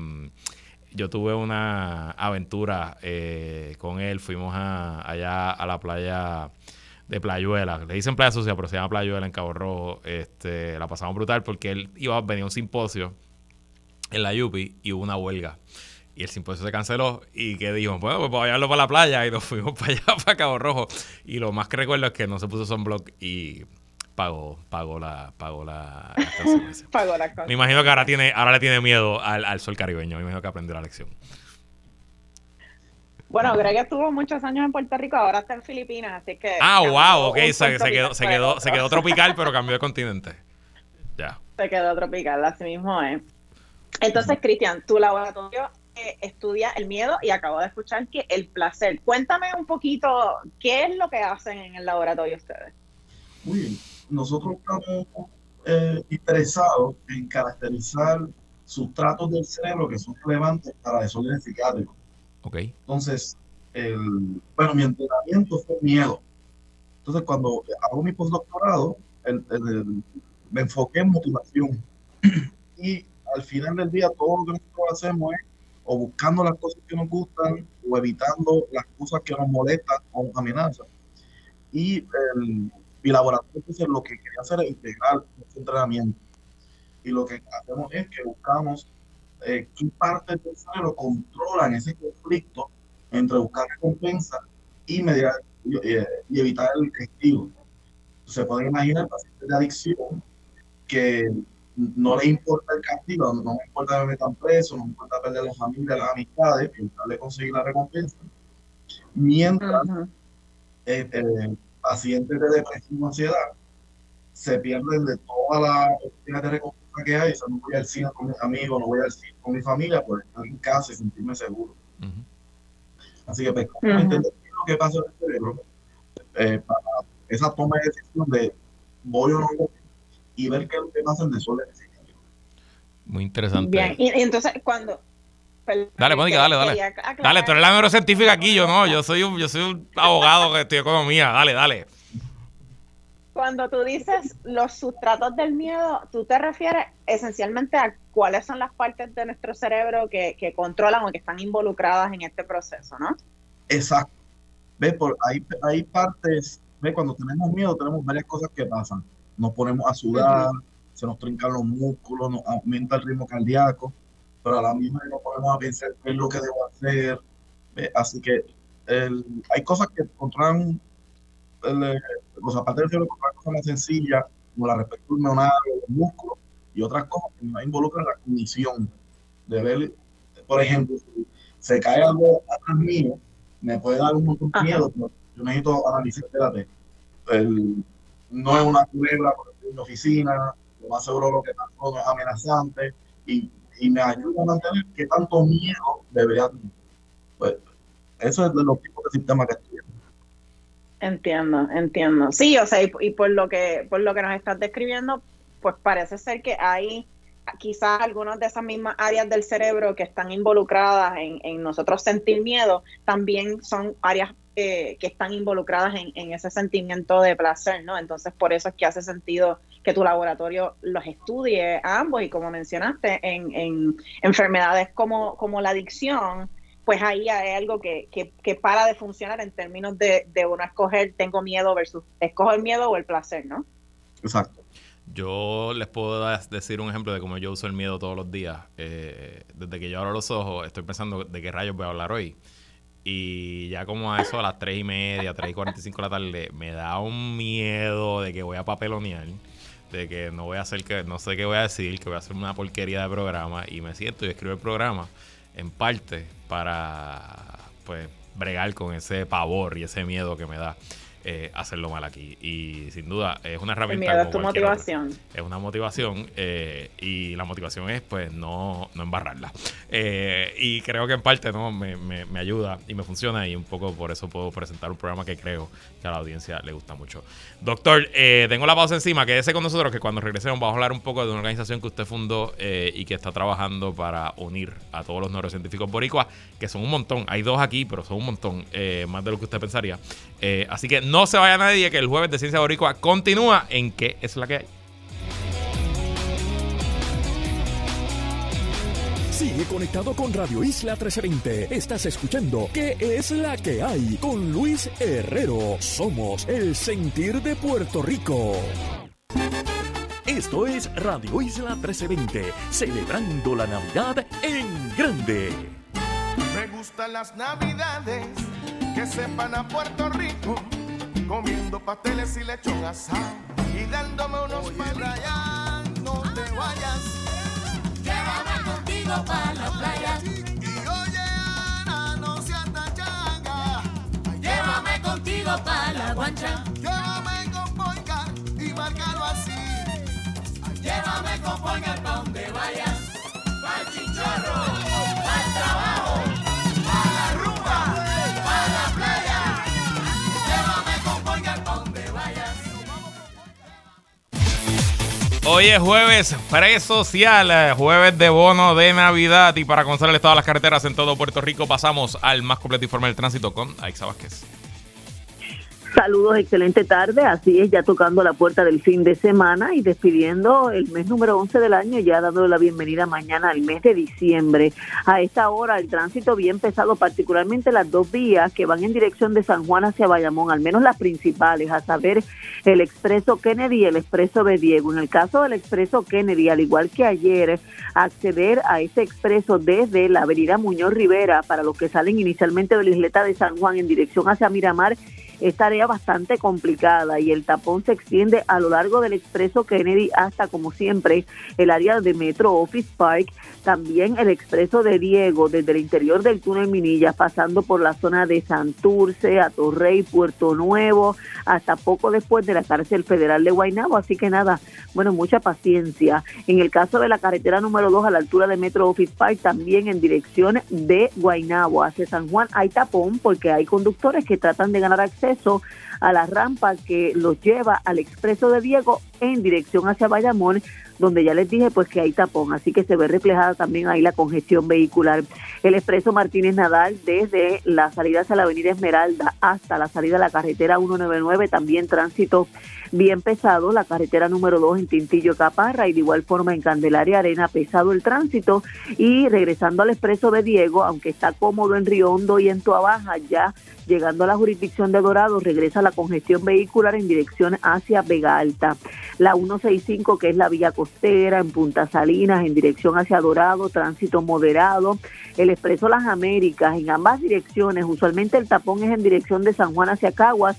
yo tuve una aventura eh, con él. Fuimos a, allá a la playa de Playuela. Le dicen playa sucia, pero se llama Playuela en Cabo Rojo. Este, la pasamos brutal porque él iba a venir a un simposio en la Yupi y hubo una huelga. Y el simposio se canceló y que dijimos, bueno, pues vamos a llevarlo para la playa y nos fuimos para allá, para Cabo Rojo. Y lo más que recuerdo es que no se puso sunblock y pagó, pagó la, pagó la, pagó la Me imagino que ahora tiene, ahora le tiene miedo al, al sol caribeño. Me imagino que aprendió la lección. Bueno, Greg estuvo muchos años en Puerto Rico, ahora está en Filipinas, así que. Ah, wow, ok, se, quedó, se, quedó, se quedó tropical, pero cambió de continente. Ya. Se quedó tropical, así mismo es. Entonces, Cristian, tu laboratorio estudia el miedo y acabo de escuchar que el placer. Cuéntame un poquito, ¿qué es lo que hacen en el laboratorio ustedes? Muy bien, nosotros estamos eh, interesados en caracterizar sustratos del cerebro que son relevantes para desórdenes psiquiátricos. Ok. Entonces, el, bueno, mi entrenamiento fue miedo. Entonces, cuando hago mi postdoctorado, me enfoqué en motivación. y al final del día, todo lo que nosotros hacemos es o buscando las cosas que nos gustan o evitando las cosas que nos molestan o nos amenazan. Y el, mi laboratorio entonces lo que quería hacer es integrar este entrenamiento. Y lo que hacemos es que buscamos eh, qué partes del cerebro controlan ese conflicto entre buscar recompensa y, mediar, eh, y, evitar el castigo. Se pueden imaginar pacientes de adicción que no les importa el castigo, no, les importa que me metan preso, no les importa perder la familia, las amistades, de conseguir la recompensa. Mientras eh, eh, pacientes de depresión o ansiedad se pierden de todas las oportunidades de recompensa que hay, o no voy al cine con mis amigos, no voy al cine con mi familia, pues estar en casa y sentirme seguro. Así que, pues, entender lo que pasa en el cerebro, eh, para esa toma de decisión de voy o no voy, y ver qué es lo que pasa en desorden Muy interesante. Bien, y, entonces cuando... dale, Mónica, dale, dale. Dale, tú eres la neurocientífica aquí, yo no, yo soy un, yo soy un abogado que estudia economía, dale, dale. Cuando tú dices los sustratos del miedo, tú te refieres esencialmente a cuáles son las partes de nuestro cerebro que, que controlan o que están involucradas en este proceso, ¿no? Exacto. Ve, por, hay, hay partes, ve, cuando tenemos miedo tenemos varias cosas que pasan nos ponemos a sudar, se nos trincan los músculos, nos aumenta el ritmo cardíaco, pero a la misma vez nos ponemos a pensar qué es lo que debo hacer. Así que hay cosas que controlan, el, eh, los aparte del cerebro, cosas más sencillas, como la respecto neuronal, los músculos, y otras cosas que me involucran la cognición. De ver, por ejemplo, si se cae algo atrás mío, me puede dar un montón de miedo, pero yo necesito analizar, espérate, el, no es una culebra en la oficina, lo más seguro lo que pasó no es amenazante y, y, me ayuda a mantener qué tanto miedo debería tener. Pues eso es de los tipos de sistemas que estoy Entiendo, entiendo. Sí, o sea, y, por lo que por lo que nos estás describiendo, pues parece ser que hay quizás algunas de esas mismas áreas del cerebro que están involucradas en, en nosotros sentir miedo, también son áreas que están involucradas en, ese sentimiento de placer, ¿no? Entonces, por eso es que hace sentido que tu laboratorio los estudie a ambos y como mencionaste, en, enfermedades como, como la adicción, pues ahí hay algo que, que, para de funcionar en términos de, de uno escoger tengo miedo versus escojo el miedo o el placer, ¿no? Exacto. Yo les puedo decir un ejemplo de cómo yo uso el miedo todos los días. Eh, desde que yo abro los ojos, estoy pensando de qué rayos voy a hablar hoy. Y ya como a eso, a las 3 y media, 3 y 45 de la tarde, me da un miedo de que voy a papelonear, de que no voy a hacer que, no sé qué voy a decir, que voy a hacer una porquería de programa. Y me siento y escribo el programa en parte para, pues, bregar con ese pavor y ese miedo que me da. Eh, hacerlo mal aquí. Y sin duda es una herramienta. es tu motivación. Es una motivación eh, y la motivación es pues no, no embarrarla. Eh, y creo que en parte no me, me, ayuda y me funciona y un poco por eso puedo presentar un programa que creo que a la audiencia le gusta mucho. Doctor, tengo la pausa encima, quédese con nosotros que cuando regresemos vamos a hablar un poco de una organización que usted fundó y que está trabajando para unir a todos los neurocientíficos boricuas, que son un montón. Hay dos aquí, pero son un montón, más de lo que usted pensaría. así que no se vaya nadie, que el jueves de Ciencia Boricua continúa en qué es la que hay. Sigue conectado con Radio Isla 1320. Estás escuchando ¿Qué es la que hay? Con Luis Herrero. Somos el sentir de Puerto Rico. Esto es Radio Isla 1320, celebrando la Navidad en grande. Me gustan las navidades que sepan a Puerto Rico, comiendo pasteles y lechón asado y dándome unos palitos. no te vayas, llévame contigo para la playa. Y oye, Ana, no seas changa. Llévame contigo para la guancha. Llévame con Poincar y márcalo así. Llévame con Poincar pa' donde vayas. Hoy es jueves pre-social, eh, jueves de bono de Navidad y para conocerles todas las carreteras en todo Puerto Rico pasamos al más completo informe del tránsito con Aixa Vázquez. Saludos, excelente tarde. Así es, ya tocando la puerta del fin de semana y despidiendo el mes número 11 del año, ya dándole la bienvenida mañana al mes de diciembre. A esta hora, el tránsito bien pesado, particularmente las dos vías que van en dirección de San Juan hacia Bayamón, al menos las principales, a saber, el expreso Kennedy y el expreso de Diego. En el caso del expreso Kennedy, al igual que ayer, acceder a ese expreso desde la avenida Muñoz Rivera para los que salen inicialmente de la isleta de San Juan en dirección hacia Miramar es tarea bastante complicada y el tapón se extiende a lo largo del expreso Kennedy hasta, como siempre, el área de Metro Office Park, también el expreso de Diego desde el interior del túnel Minilla, pasando por la zona de Santurce, Atorrey, Puerto Nuevo, hasta poco después de la cárcel federal de Guaynabo. Así que nada, bueno, mucha paciencia. En el caso de la carretera número 2 a la altura de Metro Office Park, también en dirección de Guaynabo hacia San Juan, hay tapón porque hay conductores que tratan de ganar acceso a la rampa que los lleva al expreso de Diego en dirección hacia Bayamón, donde ya les dije pues que hay tapón, así que se ve reflejada también ahí la congestión vehicular. El expreso Martínez Nadal desde la salida hacia la avenida Esmeralda hasta la salida a la carretera 199, también tránsito bien pesado, la carretera número 2 en Tintillo Caparra y de igual forma en Candelaria Arena, pesado el tránsito y regresando al expreso de Diego, aunque está cómodo en Río Hondo y en Tuabaja, ya llegando a la jurisdicción de Dorado, regresa la congestión vehicular en dirección hacia Vega Alta. La 165, que es la vía costera, en Punta Salinas, en dirección hacia Dorado, tránsito moderado. El expreso Las Américas, en ambas direcciones, usualmente el tapón es en dirección de San Juan hacia Caguas,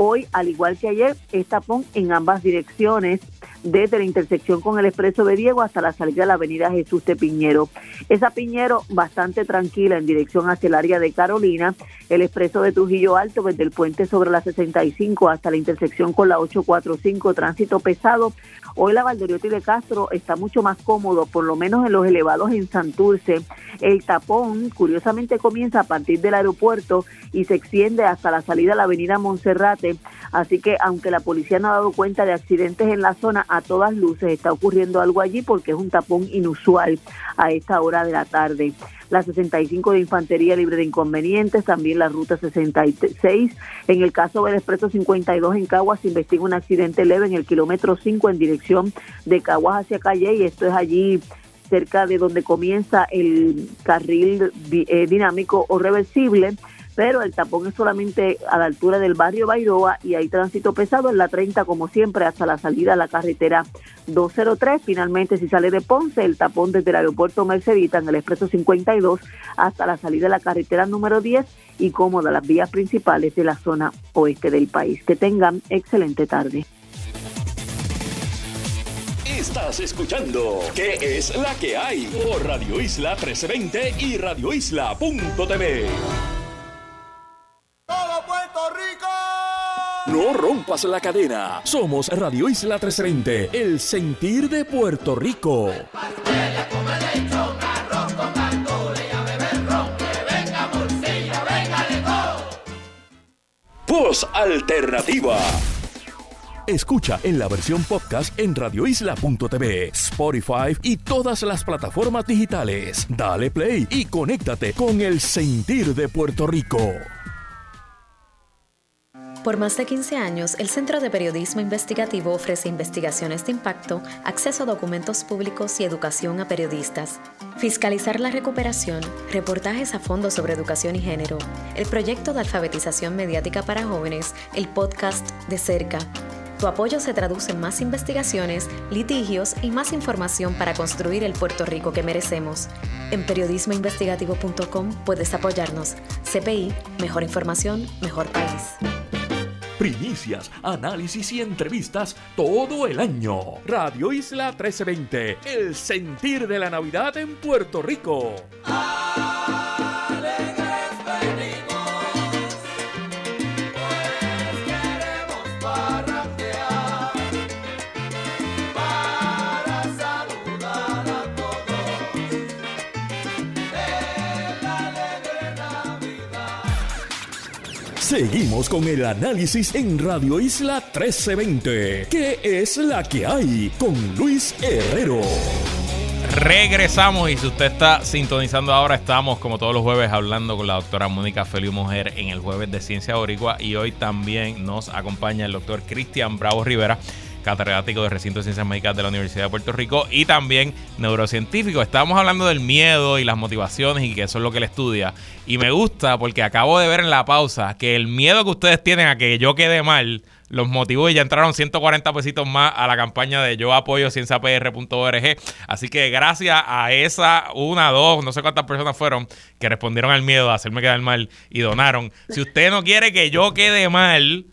Hoy, al igual que ayer, es tapón en ambas direcciones, desde la intersección con el expreso de Diego hasta la salida de la avenida Jesús de Piñero. Esa Piñero bastante tranquila en dirección hacia el área de Carolina, el expreso de Trujillo Alto desde el puente sobre la 65 hasta la intersección con la 845, tránsito pesado. Hoy la Valdoriotti de Castro está mucho más cómodo, por lo menos en los elevados en Santurce. El tapón, curiosamente, comienza a partir del aeropuerto y se extiende hasta la salida a la avenida Monserrate. Así que, aunque la policía no ha dado cuenta de accidentes en la zona, a todas luces está ocurriendo algo allí porque es un tapón inusual a esta hora de la tarde. La 65 de Infantería Libre de Inconvenientes, también la Ruta 66. En el caso del Expreso 52 en Caguas se investiga un accidente leve en el kilómetro 5 en dirección de Caguas hacia Calle y esto es allí cerca de donde comienza el carril eh, dinámico o reversible pero el tapón es solamente a la altura del barrio Bairoa y hay tránsito pesado en la 30 como siempre hasta la salida a la carretera 203. Finalmente si sale de Ponce, el tapón desde el aeropuerto Mercedita en el expreso 52 hasta la salida a la carretera número 10 y cómoda las vías principales de la zona oeste del país. Que tengan excelente tarde. Estás escuchando ¿Qué es la que hay? Por Radio Isla 1320 y radioisla.tv. Todo Puerto Rico. No rompas la cadena. Somos Radio Isla 1320, el sentir de Puerto Rico. Voz alternativa. Escucha en la versión podcast en radioisla.tv, Spotify y todas las plataformas digitales. Dale play y conéctate con el sentir de Puerto Rico. Por más de 15 años, el Centro de Periodismo Investigativo ofrece investigaciones de impacto, acceso a documentos públicos y educación a periodistas. Fiscalizar la recuperación, reportajes a fondo sobre educación y género, el proyecto de alfabetización mediática para jóvenes, el podcast De Cerca. Tu apoyo se traduce en más investigaciones, litigios y más información para construir el Puerto Rico que merecemos. En periodismoinvestigativo.com puedes apoyarnos. CPI, mejor información, mejor país. Primicias, análisis y entrevistas todo el año. Radio Isla 1320, el sentir de la Navidad en Puerto Rico. Seguimos con el análisis en Radio Isla 1320. ¿Qué es la que hay? Con Luis Herrero. Regresamos y si usted está sintonizando ahora, estamos como todos los jueves hablando con la doctora Mónica Feliu Mujer en el jueves de Ciencia Boricua y hoy también nos acompaña el doctor Cristian Bravo Rivera, catedrático de Recinto de Ciencias Médicas de la Universidad de Puerto Rico y también neurocientífico. Estamos hablando del miedo y las motivaciones y que eso es lo que él estudia. Y me gusta porque acabo de ver en la pausa que el miedo que ustedes tienen a que yo quede mal los motivó y ya entraron 140 pesitos más a la campaña de yo apoyo cienciapr.org. Así que gracias a esa, una, dos, no sé cuántas personas fueron que respondieron al miedo de hacerme quedar mal y donaron. Si usted no quiere que yo quede mal,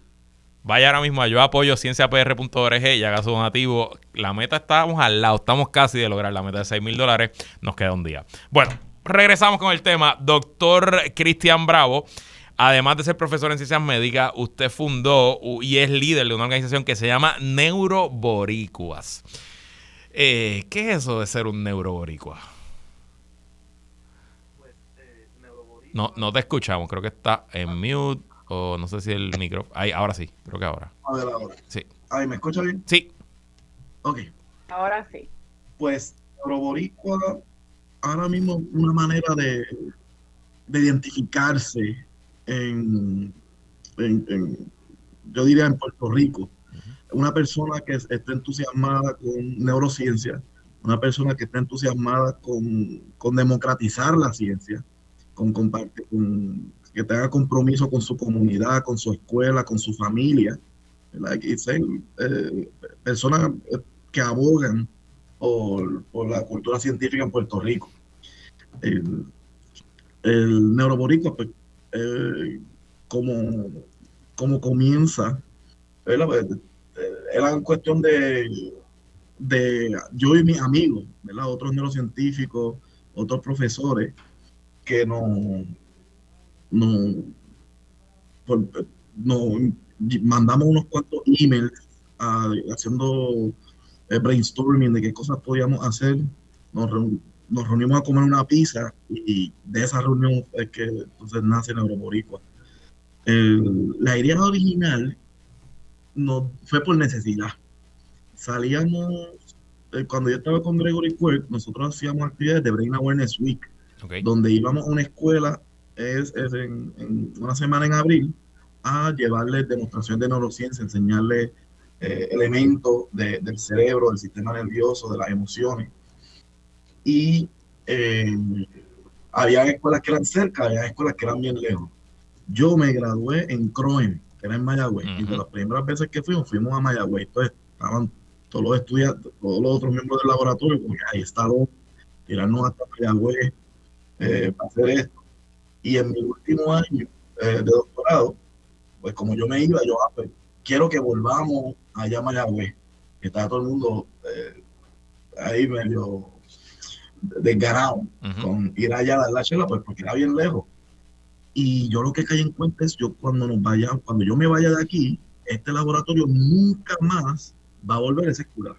vaya ahora mismo a yo apoyo cienciapr.org y haga su donativo. La meta estamos al lado, estamos casi de lograr la meta de 6 mil dólares. Nos queda un día. Bueno, regresamos con el tema. Doctor Cristian Bravo. Además de ser profesor en ciencias médicas, usted fundó y es líder de una organización que se llama Neuroboricuas. Eh, ¿Qué es eso de ser un neuroboricua? No, no te escuchamos, creo que está en mute o no sé si el micro. Ahí, ahora sí, creo que ahora. A ver, ahora. Sí. Ahí, ¿me escucha bien? Sí. Ok. Ahora sí. Pues Neuroboricua ahora mismo una manera de, de identificarse en, en- en- yo diría en Puerto Rico. Una persona que es- esté entusiasmada con neurociencia, una persona que esté entusiasmada con, con democratizar la ciencia, con, comparte- con- que tenga compromiso con su comunidad, con su escuela, con su familia, ¿verdad? Y ser, eh, personas eh, que abogan por, la cultura científica en Puerto Rico. El, neuroboricua, pues, eh, como, como comienza, ¿verdad? Pues, era cuestión de, de yo y mis amigos, ¿verdad? Otros neurocientíficos, otros profesores, que nos, no, por- nos mandamos unos cuantos emails ah, haciendo eh, brainstorming de qué cosas podíamos hacer. Nos, reu- nos reunimos a comer una pizza y de esa reunión es que entonces nace Neuroboricua. El- la idea original no, fue por necesidad. Salíamos, eh, cuando yo estaba con Gregory Quirk, nosotros hacíamos actividades de Brain Awareness Week, donde íbamos a una escuela es, es en, en una semana en abril a llevarles demostración de neurociencia, enseñarles eh, elementos de- del cerebro, del sistema nervioso, de las emociones. Y eh, había escuelas que eran cerca, había escuelas que eran bien lejos. Yo me gradué en Croen, que era en Mayagüez, y de las primeras veces que fuimos, fuimos a Mayagüez. Entonces estaban todos los estudiantes, todos los otros miembros del laboratorio, como ahí está, lo- tirarnos hasta Mayagüez eh, para hacer esto. Y en mi último año eh, de doctorado, pues como yo me iba, yo ah, pues, quiero que volvamos allá a Mayagüez, que está todo el mundo eh, ahí medio desganado con ir allá a dar la chela, pues porque era bien lejos. Y yo lo que caí en cuenta es, yo cuando nos vaya, cuando yo me vaya de aquí, este laboratorio nunca más va a volver a esa escuela.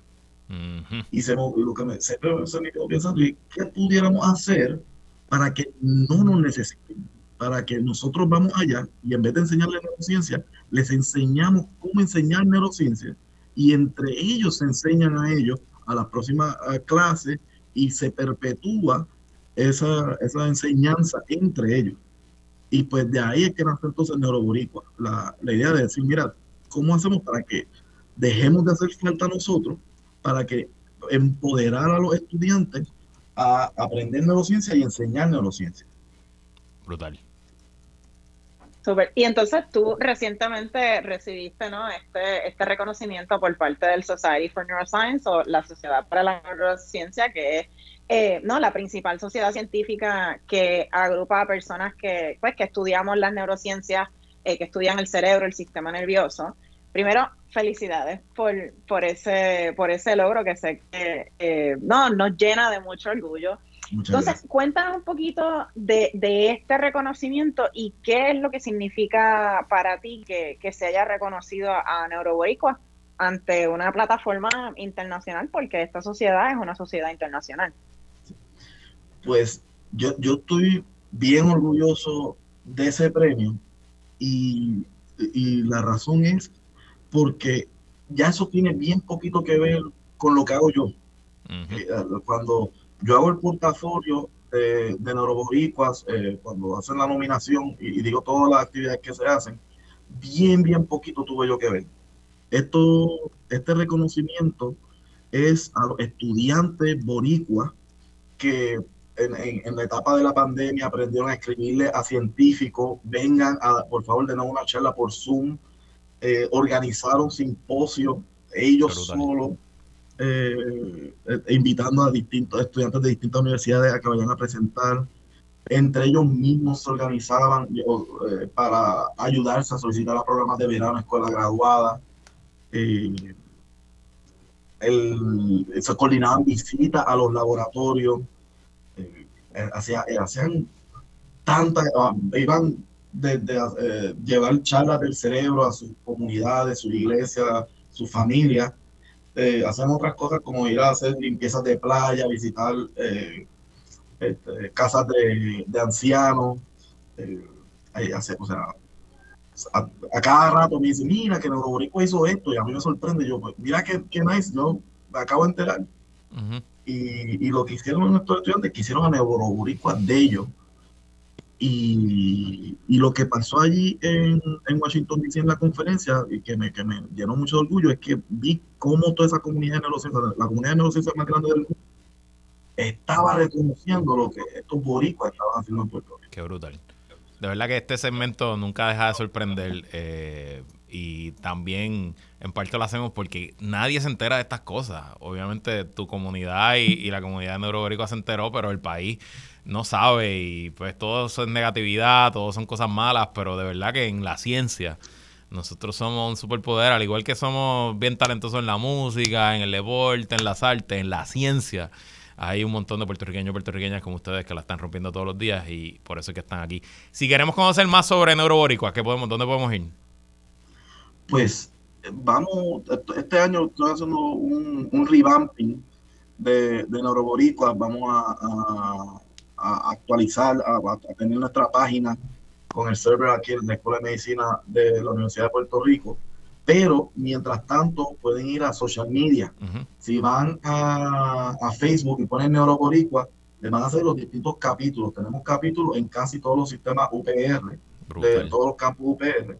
Y se, me- lo que me, se, se me quedó pensando, ¿y ¿qué pudiéramos hacer para que no nos necesiten? Para que nosotros vamos allá y en vez de enseñarles neurociencia, les enseñamos cómo enseñar neurociencia y entre ellos se enseñan a ellos a las próximas clases y se perpetúa esa, esa enseñanza entre ellos. Y pues de ahí es que nace entonces Neuroboricua, la, la idea de decir, mira, ¿cómo hacemos para que dejemos de hacer falta nosotros, para que empoderar a los estudiantes a aprender neurociencia y enseñar neurociencia? Brutal. Super. Y entonces tú recientemente recibiste ¿no? este, este reconocimiento por parte del Society for Neuroscience o la Sociedad para la Neurociencia, que es eh, no la principal sociedad científica que agrupa a personas que, pues, que estudiamos las neurociencias, eh, que estudian el cerebro, el sistema nervioso. Primero, felicidades por, por, ese, por ese logro que sé que eh, no, nos llena de mucho orgullo. Muchas Entonces, gracias. cuéntanos un poquito de, de este reconocimiento y qué es lo que significa para ti que, que se haya reconocido a Neuroboricua ante una plataforma internacional, porque esta sociedad es una sociedad internacional. Pues yo, yo estoy bien orgulloso de ese premio y, y la razón es porque ya eso tiene bien poquito que ver con lo que hago yo. Eh, cuando yo hago el portafolio de, de neuroboricuas, eh, cuando hacen la nominación y, y digo todas las actividades que se hacen, bien, bien poquito tuve yo que ver. Esto, este reconocimiento es a los estudiantes boricuas que en, en- en la etapa de la pandemia aprendieron a escribirle a científicos, vengan a, por favor, denos una charla por Zoom, eh, organizaron simposios, ellos solos, eh, eh, invitando a distintos estudiantes de distintas universidades a que vayan a presentar. Entre ellos mismos se organizaban eh, para ayudarse a solicitar a programas de verano, escuela graduada. El- se coordinaban visitas a los laboratorios, hacía- eh, hacían tantas, ah, desde eh, llevar charlas del cerebro a sus comunidades, sus iglesias, sus familias, eh, hacían otras cosas como ir a hacer limpiezas de playa, visitar eh, este, casas de, de ancianos, eh, ahí hace- o sea, a, a cada rato me dicen, mira que Neuroboricua hizo esto y a mí me sorprende, yo, pues mira qué, qué nice, yo me acabo de enterar. Y, y lo que hicieron nuestros estudiantes, que hicieron a Neuroboricua de ellos. Y, lo que pasó allí en, en Washington DC en la conferencia, y que me, que me llenó mucho de orgullo, es que vi cómo toda esa comunidad de neurociencia, la comunidad de neurociencia más grande del mundo, estaba reconociendo lo que estos boricuas estaban haciendo en Puerto Rico. Qué brutal. De verdad que este segmento nunca deja de sorprender eh, y también en parte lo hacemos porque nadie se entera de estas cosas. Obviamente tu comunidad y, y la comunidad de Neuroboricua se enteró, pero el país no sabe y pues todo eso es negatividad, todo son cosas malas, pero de verdad que en la ciencia nosotros somos un superpoder, al igual que somos bien talentosos en la música, en el deporte, en las artes, en la ciencia. Hay un montón de puertorriqueños y puertorriqueñas como ustedes que la están rompiendo todos los días y por eso es que están aquí. Si queremos conocer más sobre Neuroboricua, ¿qué podemos, ¿dónde podemos ir? Pues vamos, est- este año estoy haciendo un, un revamping de, de Neuroboricua, vamos a, a- a actualizar, a, a tener nuestra página con el server aquí en la Escuela de Medicina de la Universidad de Puerto Rico, pero mientras tanto pueden ir a social media. Si van a, a Facebook y ponen Neuroboricua, les van a hacer los distintos capítulos. Tenemos capítulos en casi todos los sistemas UPR, de todos los campus UPR.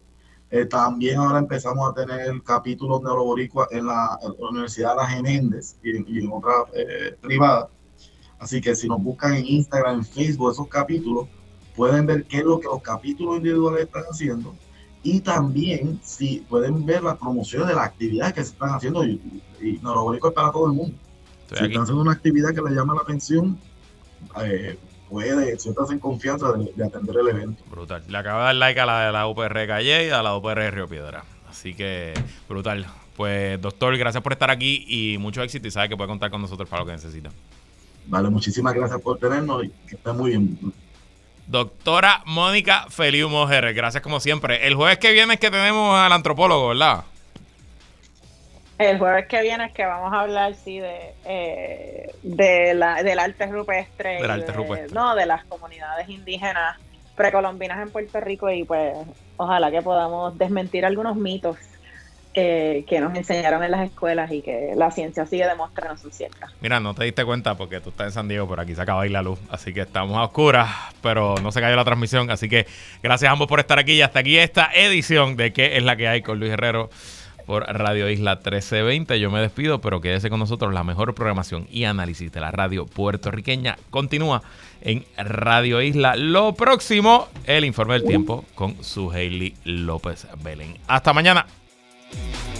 Eh, también ahora empezamos a tener capítulos neuroboricua en la, en la Universidad de las Geméndez y, en- y en otras eh, privadas. Así que si nos buscan en Instagram, en Facebook, esos capítulos, pueden ver qué es lo que los capítulos individuales están haciendo. Y también si pueden ver las promociones de las actividades que se están haciendo. Y, y Neuroboricua es para todo el mundo. Estoy si aquí. están haciendo una actividad que les llama la atención, eh, puede, siéntanse en confianza de, de atender el evento. Brutal. Le acabo de dar like a la de la UPR Calle y a la UPR Río Piedra. Así que, brutal. Pues, doctor, gracias por estar aquí y mucho éxito y sabe que puede contar con nosotros para lo que necesita. Vale, muchísimas gracias por tenernos y que estén muy bien. Doctora Mónica Feliu Mojer, gracias como siempre. El jueves que viene es que tenemos al antropólogo, ¿verdad? El jueves que viene es que vamos a hablar, sí, de, eh, de la, del arte rupestre. Del arte de- rupestre. No, de las comunidades indígenas precolombinas en Puerto Rico y pues ojalá que podamos desmentir algunos mitos que nos enseñaron en las escuelas y que la ciencia sigue demostrando son ciertas. Mira, no te diste cuenta porque tú estás en San Diego, pero aquí se acaba de ir la luz. Así que estamos a oscuras, pero no se cayó la transmisión. Así que gracias a ambos por estar aquí. Y hasta aquí esta edición de ¿Qué es la que hay con Luis Herrero? por Radio Isla 1320. Yo me despido, pero quédese con nosotros. La mejor programación y análisis de la radio puertorriqueña continúa en Radio Isla. Lo próximo, el informe del tiempo con su Hailey López Belén. Hasta mañana. Thank you.